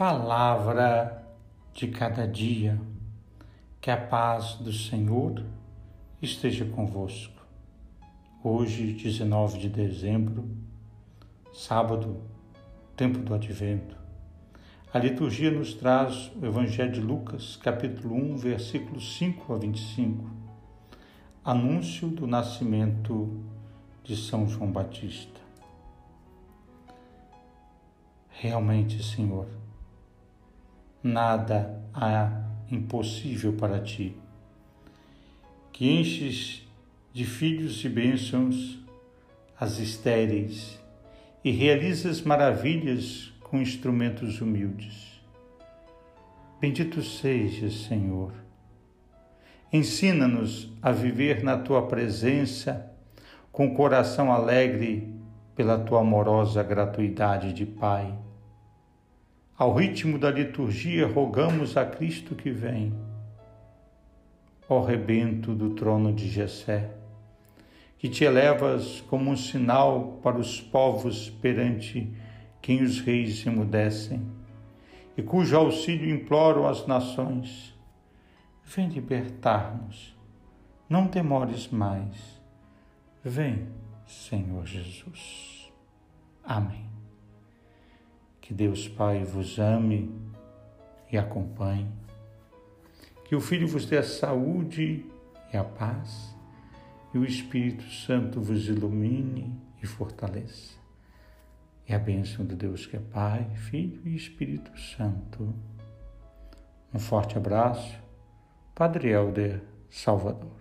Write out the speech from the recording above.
Palavra de cada dia, que a paz do Senhor esteja convosco. Hoje, 19 de dezembro, sábado, tempo do advento. A liturgia nos traz o Evangelho de Lucas, capítulo 1, versículos 5 a 25. Anúncio do nascimento de São João Batista. Realmente, Senhor, nada há impossível para ti, que enches de filhos e bênçãos as estéreis e realizas maravilhas com instrumentos humildes. Bendito sejas, Senhor. Ensina-nos a viver na tua presença com coração alegre pela tua amorosa gratuidade de Pai ao ritmo da liturgia, rogamos a Cristo que vem. Ó rebento do trono de Jessé, que te elevas como um sinal para os povos perante quem os reis emudecem, e cujo auxílio imploram as nações. Vem libertar-nos, não demores mais. Vem, Senhor Jesus. Amém. Que Deus Pai vos ame e acompanhe. Que o Filho vos dê a saúde e a paz. E o Espírito Santo vos ilumine e fortaleça. E a bênção de Deus que é Pai, Filho e Espírito Santo. Um forte abraço. Padre Helder Salvador.